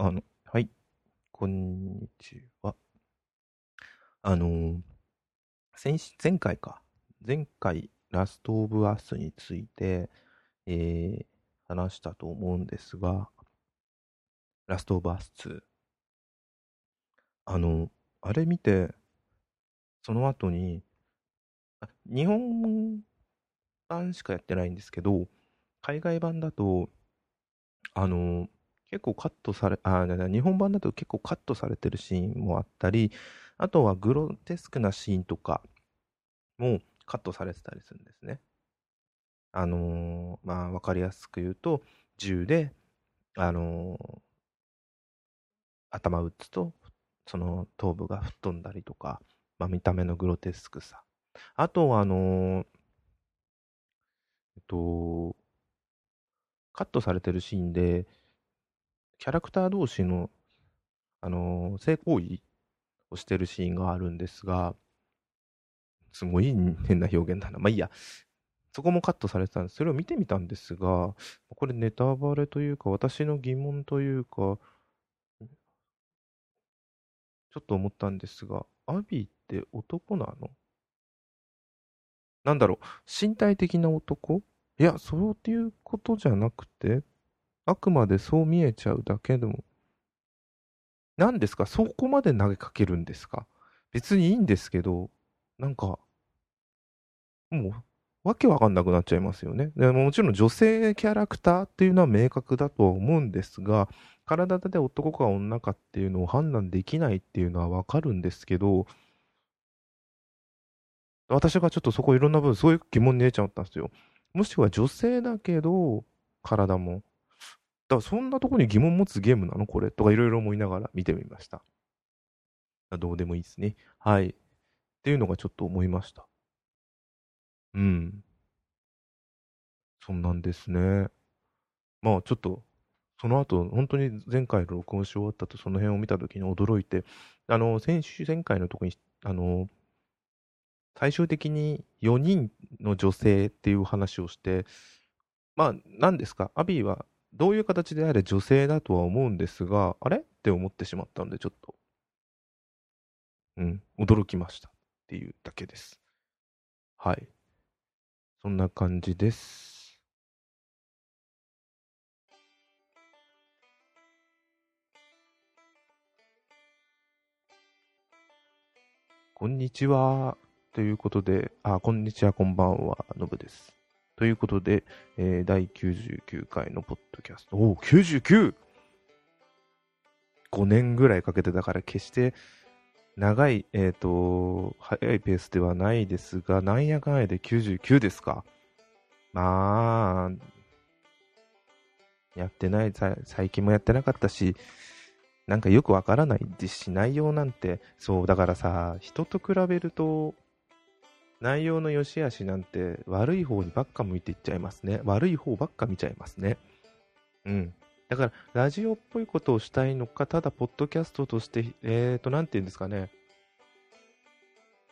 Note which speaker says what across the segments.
Speaker 1: あの、はい。こんにちは。あの先前回か。前回、ラストオブアスについて、えー話したと思うんですが、ラストオブアス2。あの、あれ見て、その後に、あ日本版しかやってないんですけど、海外版だと、あの、結構カットされ、あ、日本版だと結構カットされてるシーンもあったり、あとはグロテスクなシーンとかもカットされてたりするんですね。あのーまあ、わかりやすく言うと、銃で、あのー頭打つと、その頭部が吹っ飛んだりとか、まあ、見た目のグロテスクさ。あとは、あのーえっと、カットされてるシーンで、キャラクター同士の、あのー性行為をしてるシーンがあるんですが、すごい変な表現だな。まあいいや。そこもカットされてたんです。それを見てみたんですが、これネタバレというか、私の疑問というか、ちょっと思ったんですが、アビーって男なの？なんだろう、身体的な男？いや、そういうことじゃなくて、あくまでそう見えちゃうだけでも、何ですか？そこまで投げかけるんですか？別にいいんですけど、なんか、もう、わけわかんなくなっちゃいますよね。でもちろん女性キャラクターっていうのは明確だとは思うんですが、体で男か女かっていうのを判断できないっていうのはわかるんですけど、私がちょっとそこいろんな部分、そういう疑問に出ちゃったんですよ。もしくは女性だけど、体も。だからそんなとこに疑問持つゲームなの？これとかいろいろ思いながら見てみました。どうでもいいですね。はい。っていうのがちょっと思いました。うん。そんなんですね。まあちょっと、その後、本当に前回の録音し終わったとその辺を見た時に驚いて、あの、先週、前回のとこに、あの、最終的に4人の女性っていう話をして、まあ、何ですか、アビーはどういう形であれ女性だとは思うんですが、あれ？って思ってしまったので、ちょっと、うん、驚きましたっていうだけです。はい。そんな感じです。こんにちは。ということで、あ、こんにちは、こんばんは、のぶです。ということで、えー第99回のポッドキャスト。おお、99!5 年ぐらいかけてだから決して長い、えっ、と、早いペースではないですが、なんやかんやで99ですか。まあ、やってない、最近もやってなかったし、なんかよくわからないですし、内容なんて、そう、だからさ、人と比べると、内容の良し悪しなんて悪い方にばっか向いていっちゃいますね。悪い方ばっか見ちゃいますね。うん。だから、ラジオっぽいことをしたいのか、ただ、ポッドキャストとして、えーと、なんて言うんですかね。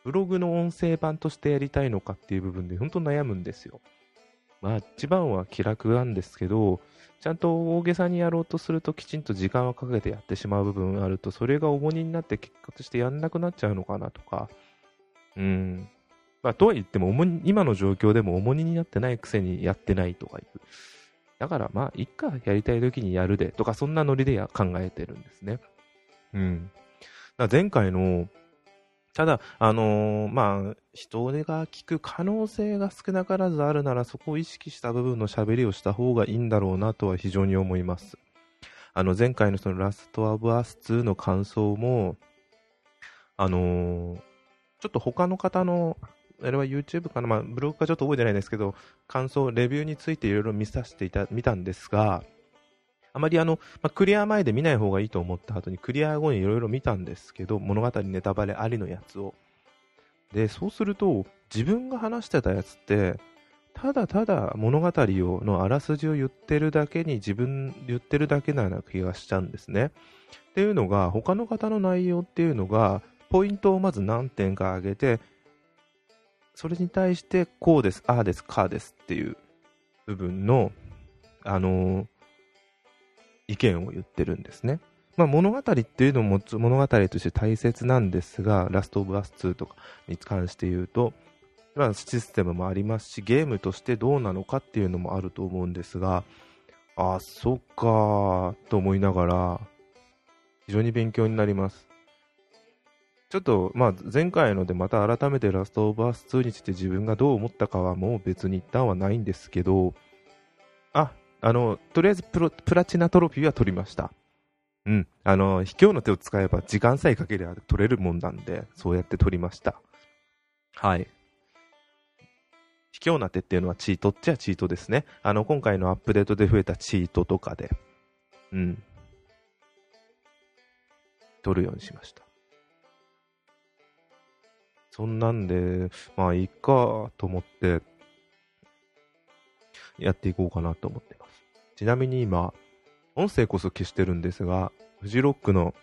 Speaker 1: ブログの音声版としてやりたいのかっていう部分で、本当悩むんですよ。まあ、一番は気楽なんですけど、ちゃんと大げさにやろうとすると、きちんと時間をかけてやってしまう部分があると、それが重荷になって結果としてやんなくなっちゃうのかなとか。うん。まあ、とは言っても重荷、今の状況でも重荷になってないくせにやってないとかいう。だからまあ、いっか、やりたい時にやるで、とか、そんなノリでや考えてるんですね。うん。前回の、ただ、あのーまあ、人手が聞く可能性が少なからずあるなら、そこを意識した部分の喋りをした方がいいんだろうなとは非常に思います。あの、前回のそのラストアブアス2の感想も、あのーちょっと他の方の、あれは YouTube かな、まあ、ブログかちょっと覚えてないですけど、感想、レビューについていろいろ見させていた、見たんですが、あまりあの、まあ、クリア前で見ない方がいいと思った後に、クリア後にいろいろ見たんですけど、物語ネタバレありのやつを。で、そうすると、自分が話してたやつって、ただただ物語を、のあらすじを言ってるだけに自分、言ってるだけなような気がしちゃうんですね。っていうのが、他の方の内容っていうのが、ポイントをまず何点か上げて、それに対して、こうです、ああです、かあですっていう部分の、あのー意見を言ってるんですね。まあ、物語っていうのも物語として大切なんですが、ラストオブアス2とかに関して言うと、まあ、システムもありますし、ゲームとしてどうなのかっていうのもあると思うんですが、あ、そっかと思いながら、非常に勉強になります。ちょっと、まあ、前回のでまた改めてラストオブアス2について自分がどう思ったかはもう別に一旦はないんですけど、あ、あの、とりあえずプロプラチナトロフィーは取りました。うん。あの、卑怯の手を使えば時間さえかければ取れるもんなんで、そうやって取りました。はい。卑怯な手っていうのはチートっちゃチートですね。あの、今回のアップデートで増えたチートとかで、うん。取るようにしました。そんなんで、まあいいかと思って、やっていこうかなと思ってます。ちなみに今、音声こそ消してるんですが、フジロックの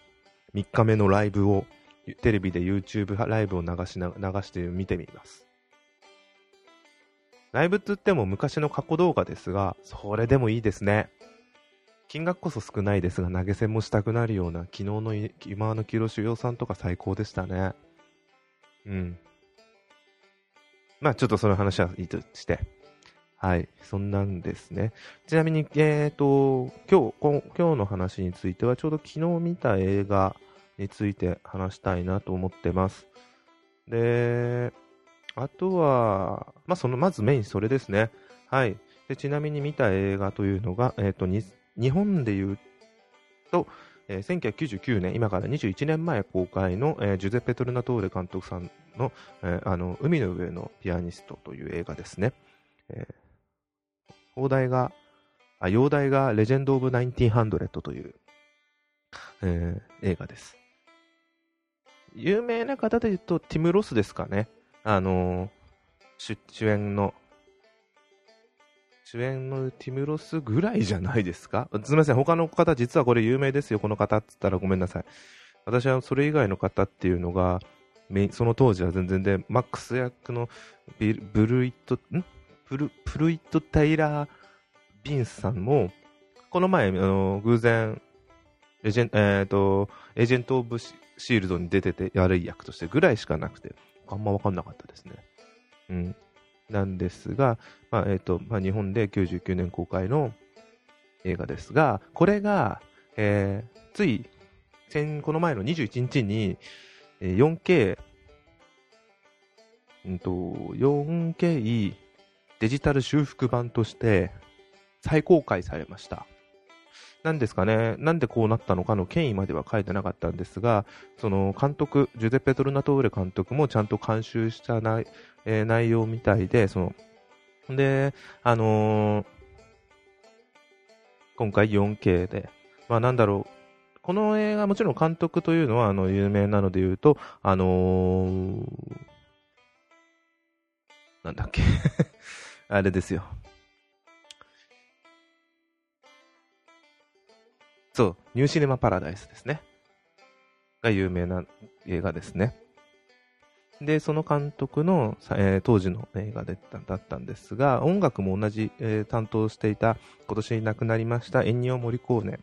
Speaker 1: 3日目のライブを、テレビで YouTube ライブを流しな、流して見てみます。ライブって言っても昔の過去動画ですが、それでもいいですね。金額こそ少ないですが、投げ銭もしたくなるような、昨日の今の清志洋さんとか最高でしたね。うん。まあちょっとその話はいいとして。はい、そんなんですね。ちなみに、えっ、ー、と、今日、今日の話については、ちょうど昨日見た映画について話したいなと思ってます。で、あとは、まあ、その、まずメインそれですね。はい。でちなみに見た映画というのが、えっ、ー、と、日本で言うと、えー、1999年、今から21年前公開の、えー、ジュゼッペ・トルナトーレ監督さんの、えー、あの、海の上のピアニストという映画ですね。えー放題が、あ、洋題がレジェンド・オブ・1900という、えー、映画です。有名な方で言うと、ティム・ロスですかね。あのー、主演の、主演のティム・ロスぐらいじゃないですか？すみません、他の方、実はこれ有名ですよ、この方って言ったらごめんなさい。私はそれ以外の方っていうのが、その当時は全然で、マックス役のブルイット、ん？プル、プルイット・タイラー・ビンスさんも、この前、あの、偶然、エージェン、え、ー、と、エージェント・オブ・シールドに出てて、悪い役としてぐらいしかなくて、あんま分かんなかったですね。うん。なんですが、まあ、えっ、ー、と、まあ、日本で99年公開の映画ですが、これが、えー、つい、先、この前の21日に、4K、うんと、4K デジタル修復版として再公開されました。なんですかね、なんでこうなったのかの権威までは書いてなかったんですが、その監督、ジュゼッペ・トルナトーレ監督もちゃんと監修した内,、えー、内容みたいで、その、で、あのー、今回 4K で、まあなんだろう、この映画、もちろん監督というのはあの有名なので言うと、あのー、なんだっけ。あれですよ。そう、ニューシネマ・パラダイスですね。が有名な映画ですね。で、その監督の、えー、当時の映画でだったんですが、音楽も同じ、えー、担当していた、今年亡くなりましたエンニオ・モリコーネ。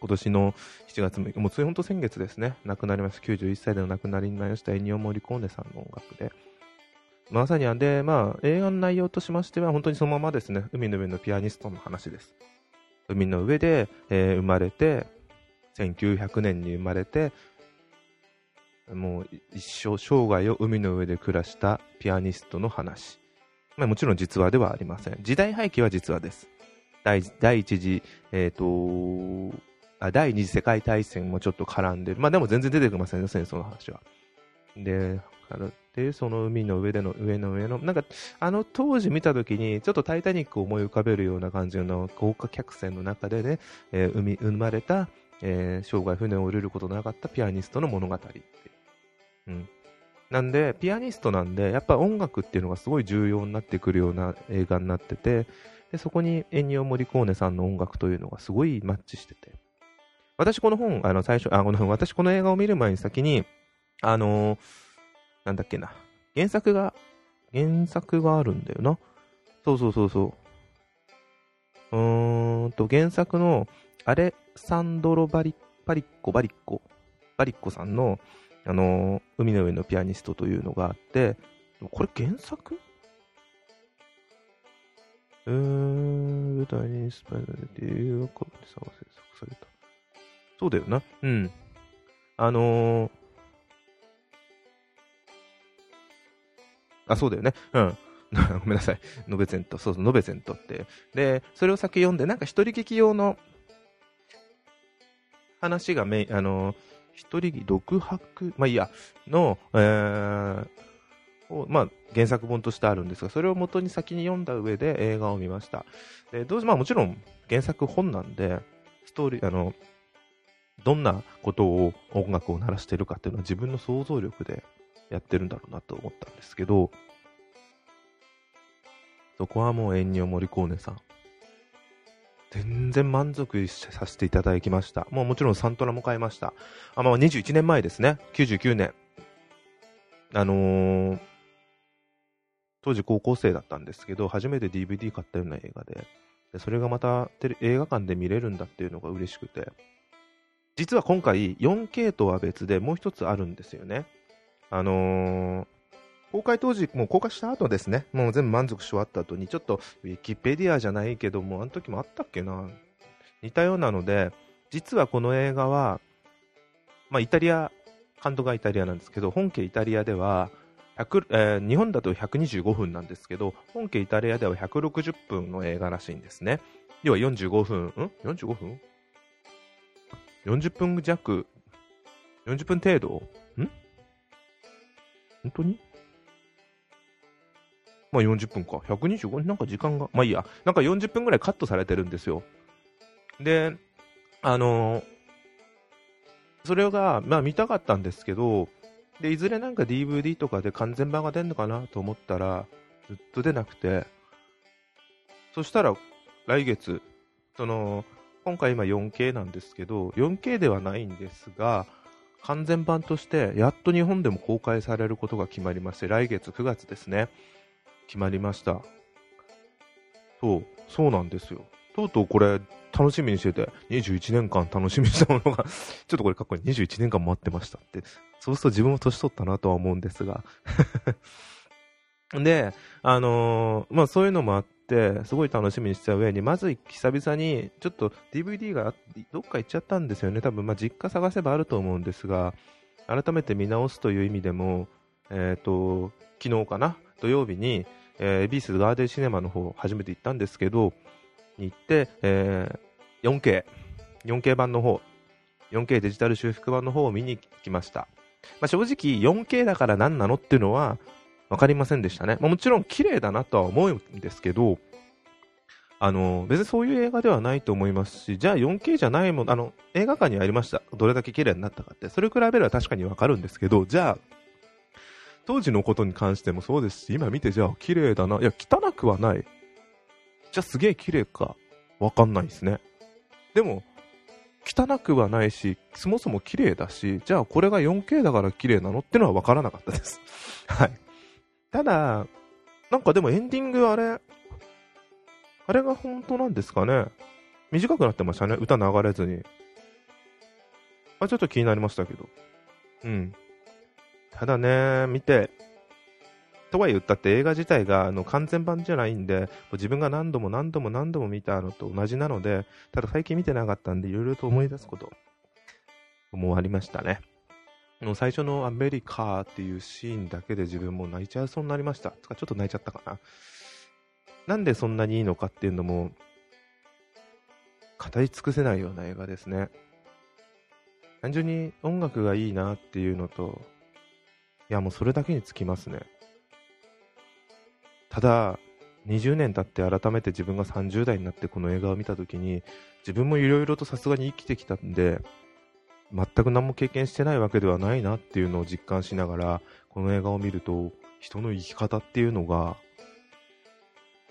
Speaker 1: 今年の7月6日、もうつい本当先月ですね、亡くなりました。91歳で亡くなりになりましたエンニオ・モリコーネさんの音楽で、まさにあで、まあ、映画の内容としましては、本当にそのままですね、海の上のピアニストの話です。海の上で、えー、生まれて、1900年に生まれて、もう一生、生涯を海の上で暮らしたピアニストの話。まあ、もちろん実話ではありません。時代背景は実話です。第第一次、え、ー、とあ、第二次世界大戦もちょっと絡んで。まあでも全然出てきませんよ、戦争の話は。で、で、その海の上での、上の上の、なんか、あの当時見たときに、ちょっとタイタニックを思い浮かべるような感じの豪華客船の中でね、えー、海、生まれた、えー、生涯船を降りることのなかったピアニストの物語ってうん。なんで、ピアニストなんで、やっぱ音楽っていうのがすごい重要になってくるような映画になってて、でそこにエンニオ・モリコーネさんの音楽というのがすごいマッチしてて。私この本、あの最初、あ、この私この映画を見る前に先に、あのーなんだっけな。原作が、原作があるんだよな。そうそうそうそう。うーんと、原作の、アレサンドロ・バリ、パリッコ、バリッコ、バリッコさんの、あのー、海の上のピアニストというのがあって、これ原作？うーん、舞台にスパイダーで映画館で制作された。そうだよな。うん。あのー、あ、そうだよね。うん。ごめんなさい。ノベゼント。そうそう、ノベゼントって。で、それを先読んで、なんか一人劇用の話がメイン、あのー、一人独白、まあいいや、の、えー、まあ、原作本としてあるんですが、それを元に先に読んだ上で映画を見ました。でどうまあ、もちろん原作本なんで、ストーリー、あの、どんなことを音楽を鳴らしてるかっていうのは自分の想像力でやってるんだろうなと思ったんですけど、そこはもうエンニオ・モリコーネさん。全然満足させていただきました。もうもちろんサントラも買いました。あ、まあ21年前ですね。99年。あのー、当時高校生だったんですけど、初めて DVD 買ったような映画で、でそれがまた映画館で見れるんだっていうのが嬉しくて、実は今回 4K とは別でもう一つあるんですよね。あのー、公開当時、もう公開した後ですね、もう全部満足し終わった後に、ちょっとウィキペディアじゃないけども、あの時もあったっけな、似たようなので、実はこの映画は、まあ、イタリア、監督がイタリアなんですけど、本家イタリアでは、えー、日本だと125分なんですけど、本家イタリアでは160分の映画らしいんですね。要は45分、ん ?45 分 ?40 分弱、40分程度？本当に？まあ40分か。125なんか時間が、まあいいや。なんか40分ぐらいカットされてるんですよ。で、あのー、それが、まあ見たかったんですけど、で、いずれなんか DVD とかで完全版が出るのかなと思ったら、ずっと出なくて、そしたら来月、その、今回今 4K なんですけど、4K ではないんですが、完全版としてやっと日本でも公開されることが決まりまして、来月9月ですね、決まりました。そう、そうなんですよ。とうとうこれ、楽しみにしてて、21年間楽しみにしたものが ちょっとこれかっこいい。21年間待ってましたって。そうすると自分も年取ったなとは思うんですが で、あのー、まあそういうのもあって、すごい楽しみにした上に、まず久々に、ちょっと DVD がどっか行っちゃったんですよね。多分、まあ実家探せばあると思うんですが、改めて見直すという意味でも、えっ、ー、と、昨日かな、土曜日に、えー、ビスガーデンシネマの方、初めて行ったんですけど、に行って、えー、4K、4K 版の方、4K デジタル修復版の方を見に来ました。まあ、正直 4K だから何なのっていうのは分かりませんでしたね。まあ、もちろん綺麗だなとは思うんですけど、あの、別にそういう映画ではないと思いますし、じゃあ 4K じゃないもの、あの、映画館にありました。どれだけ綺麗になったかって。それ比べれば確かにわかるんですけど、じゃあ、当時のことに関してもそうですし、今見てじゃあ綺麗だな。いや、汚くはない。じゃあすげえ綺麗か。わかんないですね。でも、汚くはないし、そもそも綺麗だし、じゃあこれが 4K だから綺麗なのってのは分からなかったです。はい。ただ、なんかでもエンディングあれ、あれが本当なんですかね？短くなってましたね、歌流れずに。あ、ちょっと気になりましたけど。うん。ただね、見て、とは言ったって映画自体があの完全版じゃないんで、自分が何度も何度も何度も見たのと同じなので、ただ最近見てなかったんで、いろいろと思い出すこともありましたね。もう最初のアメリカっていうシーンだけで自分も泣いちゃいそうになりました。つかちょっと泣いちゃったかな。なんでそんなにいいのかっていうのも、語り尽くせないような映画ですね。単純に音楽がいいなっていうのと、いやもうそれだけにつきますね。ただ、20年経って改めて自分が30代になってこの映画を見た時に自分もいろいろとさすがに生きてきたんで全く何も経験してないわけではないなっていうのを実感しながらこの映画を見ると人の生き方っていうのが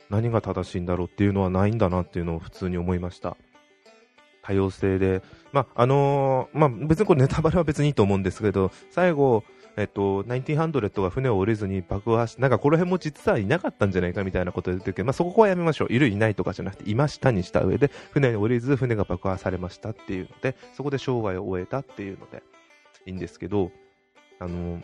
Speaker 1: 何が正しいんだろうっていうのはないんだなっていうのを普通に思いました。多様性で、まああのー、まあ、別にこれネタバレは別にいいと思うんですけど最後えっと、1900が船を降りずに爆破し、なんかこの辺も実はいなかったんじゃないかみたいなことで言ってるけど、まあ、そこはやめましょう。いるいないとかじゃなくて、いましたにした上で、船に降りず船が爆破されましたっていうので、そこで生涯を終えたっていうので、いいんですけど、あの、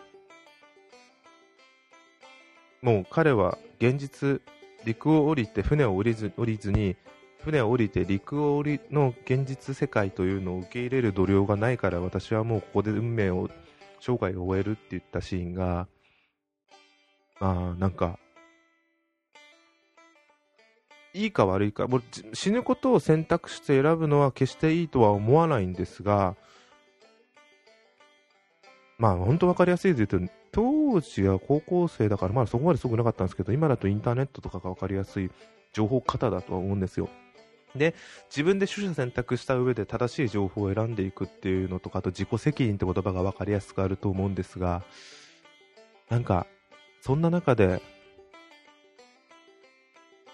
Speaker 1: もう彼は現実、陸を降りて船を降りず降りずに、船を降りて陸を降りの現実世界というのを受け入れる度量がないから私はもうここで運命を生涯を終えるって言ったシーンがまあなんかいいか悪いかもう死ぬことを選択して選ぶのは決していいとは思わないんですがまあ本当分かりやすいで言うと当時は高校生だからまだそこまですごくなかったんですけど今だとインターネットとかが分かりやすい情報型だとは思うんですよ。で、自分で取捨選択した上で正しい情報を選んでいくっていうのとか、あと自己責任って言葉が分かりやすくあると思うんですが、なんか、そんな中で、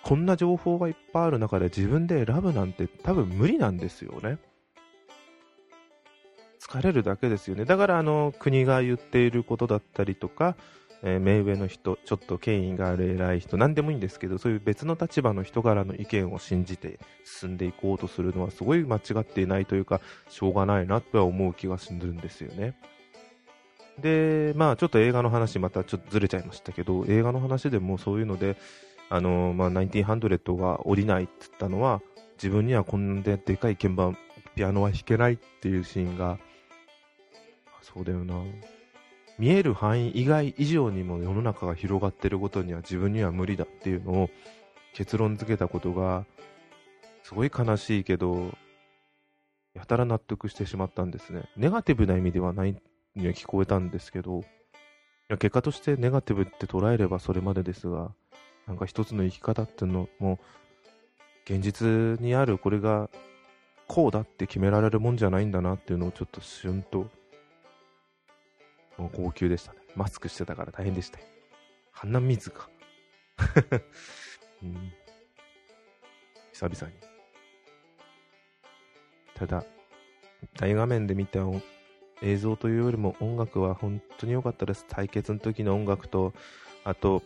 Speaker 1: こんな情報がいっぱいある中で自分で選ぶなんて多分無理なんですよね。疲れるだけですよね。だからあの国が言っていることだったりとか、えー、目上の人、ちょっと権威がある偉い人、何でもいいんですけど、そういう別の立場の人からの意見を信じて進んでいこうとするのはすごい間違っていないというか、しょうがないなとは思う気がするんですよね。で、まあちょっと映画の話またちょっとずれちゃいましたけど、映画の話でもそういうので、あのまあ、1900が降りないって言ったのは、自分にはこんなでかい鍵盤、ピアノは弾けないっていうシーンが、そうだよな。見える範囲以外以上にも世の中が広がってることには自分には無理だっていうのを結論付けたことがすごい悲しいけどやたら納得してしまったんですね。ネガティブな意味ではないには聞こえたんですけど結果としてネガティブって捉えればそれまでですがなんか一つの生き方っていうのも現実にあるこれがこうだって決められるもんじゃないんだなっていうのをちょっと旬ともう号泣でしたね。マスクしてたから大変でしたよ。鼻水か。うん、久々に。ただ、大画面で見た映像というよりも音楽は本当に良かったです。対決の時の音楽と、あと、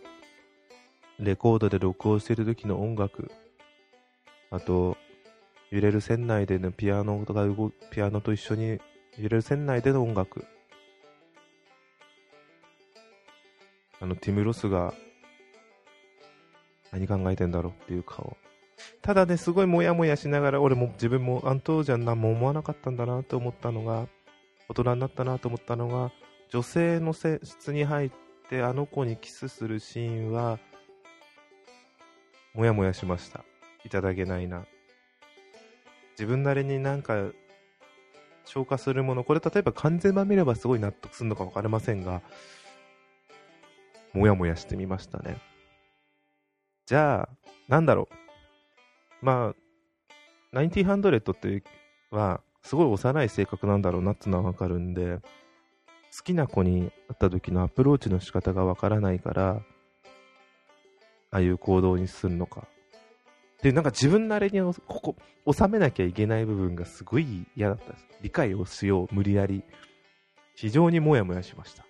Speaker 1: レコードで録音してる時の音楽、あと、揺れる船内でのピアノが動ピアノと一緒に揺れる船内での音楽、あの、ティム・ロスが、何考えてんだろうっていう顔。ただね、すごいモヤモヤしながら、俺も自分も、あん当時は何も思わなかったんだなと思ったのが、大人になったなと思ったのが、女性の室に入って、あの子にキスするシーンは、モヤモヤしました。いただけないな。自分なりになんか、消化するもの、これ例えば完全版見ればすごい納得するのか分かりませんが、もやもやしてみましたね。じゃあ、なんだろう。まあ、1900っては、すごい幼い性格なんだろうなっていうのはわかるんで、好きな子に会った時のアプローチの仕方がわからないから、ああいう行動にするのか。で、なんか自分なりにここ、収めなきゃいけない部分がすごい嫌だったです。理解をしよう、無理やり。非常にもやもやしました。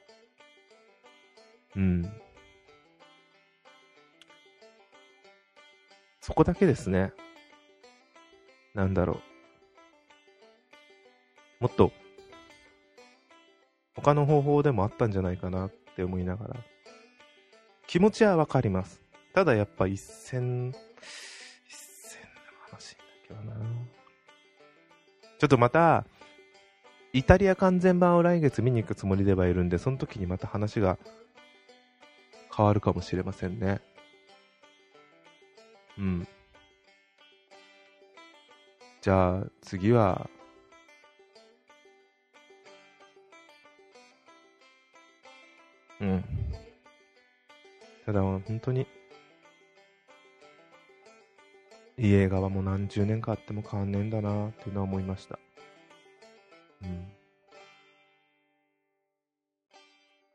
Speaker 1: うん。そこだけですね。なんだろう。もっと、他の方法でもあったんじゃないかなって思いながら。気持ちはわかります。ただやっぱ一戦、一戦の話だけどな。ちょっとまた、イタリア完全版を来月見に行くつもりではいるんで、その時にまた話が変わるかもしれませんね。うん。じゃあ次は、うん。ただ本当に、いい映画はも何十年かあっても変わんねえんだなっていうのは思いました。うん。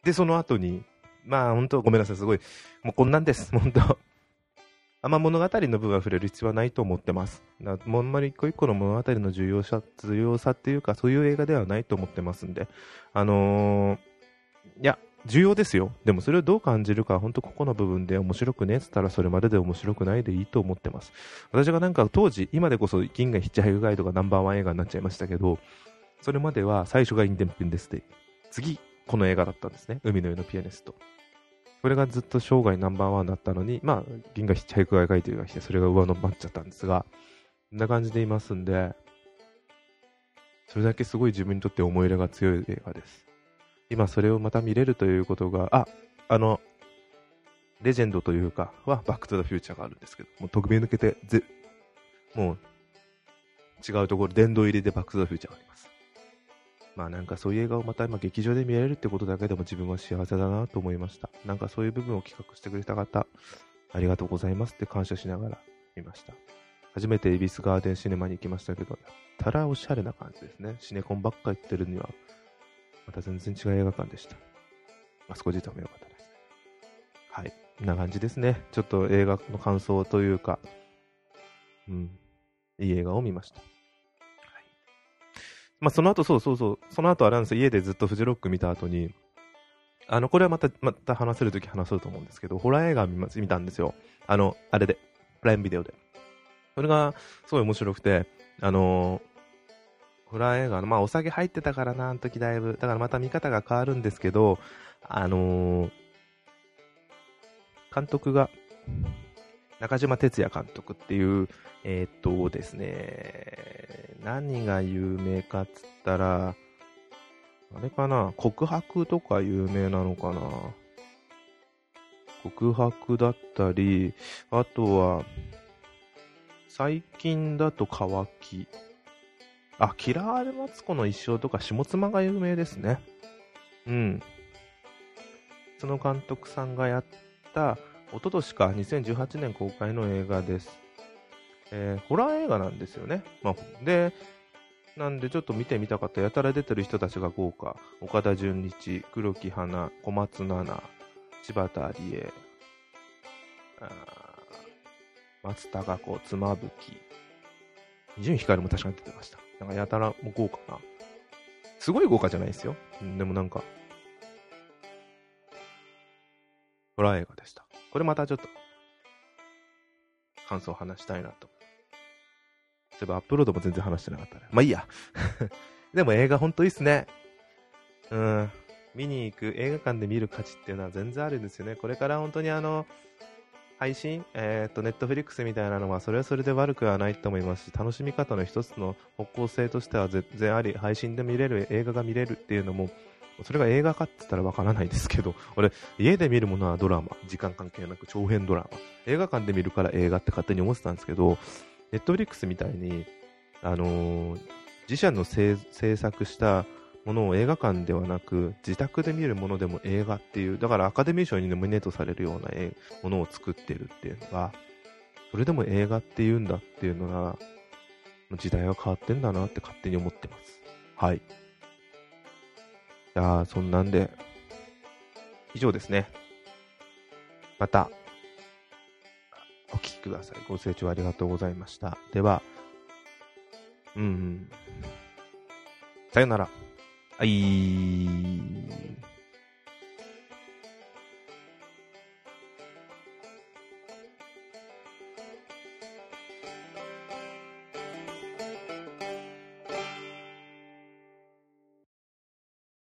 Speaker 1: で、その後に、まあ本当ごめんなさい、すごい、もうこんなんです、本当。あんま物語の部分は触れる必要はないと思ってます。もうあんまり一個一個の物語の重要さ、重要さっていうか、そういう映画ではないと思ってますんで、あのー、いや、重要ですよ。でもそれをどう感じるか、本当ここの部分で面白くねって言ったらそれまでで面白くないでいいと思ってます。私がなんか当時、今でこそ銀河ヒッチハイクガイドがナンバーワン映画になっちゃいましたけど、それまでは最初がインデンペンデスで、次、この映画だったんですね。海の上のピアニスト。これがずっと生涯ナンバーワンだったのに、まあ、銀河ヒッチハイクガイドが来て、それが上の回っちゃったんですが、こんな感じでいますんで、それだけすごい自分にとって思い入れが強い映画です。今それをまた見れるということが、あ、あの、レジェンドというか、は、バックトゥザフューチャーがあるんですけど、もう特命抜けて、ぜ、もう、違うところ、殿堂入りでバックトゥザフューチャーがあります。まあなんかそういう映画をまた今劇場で見られるってことだけでも自分は幸せだなと思いました。なんかそういう部分を企画してくれた方、ありがとうございますって感謝しながら見ました。初めて恵比寿ガーデンシネマに行きましたけど、やったらおしゃれな感じですね。シネコンばっか行ってるには、また全然違う映画館でした。あそこ自体も良かったです。はい。こんな感じですね。ちょっと映画の感想というか、うん。いい映画を見ました。まあ、その後、そうそうそう、その後あれなんですよ。家でずっとフジロック見た後に、あの、これはまた、また話せるとき話そうと思うんですけど、ホラー映画見ま見たんですよ。あの、あれで、プライムビデオで。それが、すごい面白くて、あのーホラー映画の、まあお酒入ってたからな、あの時だいぶ。だからまた見方が変わるんですけど、あのー、監督が、中島哲也監督っていう、えー、っとですね、何が有名かっつったら、あれかな、告白とか有名なのかな。告白だったり、あとは、最近だと乾き。あ、キラー・アルマツコの一生とか下妻が有名ですね。うん。その監督さんがやった、一昨年か、2018年公開の映画です。えー、ホラー映画なんですよね。まあ、で、なんでちょっと見てみたかった。やたら出てる人たちが豪華。岡田准一、黒木花、小松菜奈、柴田理恵、松たか子、妻夫木、伊集院光も確かに出てました。なんかやたらも豪華な。すごい豪華じゃないですよ。でもなんか、ホラー映画でした。これまたちょっと、感想を話したいなと。そういえばアップロードも全然話してなかったね。まあいいや。でも映画ほんといいっすね。うん。見に行く、映画館で見る価値っていうのは全然あるんですよね。これから本当にあの、配信、えっ、と、ネットフリックスみたいなのは、それはそれで悪くはないと思いますし、楽しみ方の一つの方向性としては全然あり、配信で見れる、映画が見れるっていうのも、それが映画かって言ったらわからないですけど、俺、家で見るものはドラマ、時間関係なく長編ドラマ、映画館で見るから映画って勝手に思ってたんですけど、ネットフリックスみたいに、あのー、自社の制作したものを映画館ではなく、自宅で見るものでも映画っていう、だからアカデミー賞にノミネートされるようなものを作ってるっていうのが、それでも映画って言うんだっていうのが、時代は変わってんだなって勝手に思ってます。はい。じゃあ、そんなんで、以上ですね。また、お聴きください。ご清聴ありがとうございました。では、うん、さよなら。はい。